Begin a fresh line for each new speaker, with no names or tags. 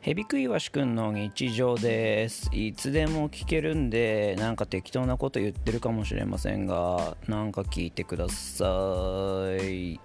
ヘビクイワシくんの日常です。いつでも聞けるんでなんか適当なこと言ってるかもしれませんがなんか聞いてください。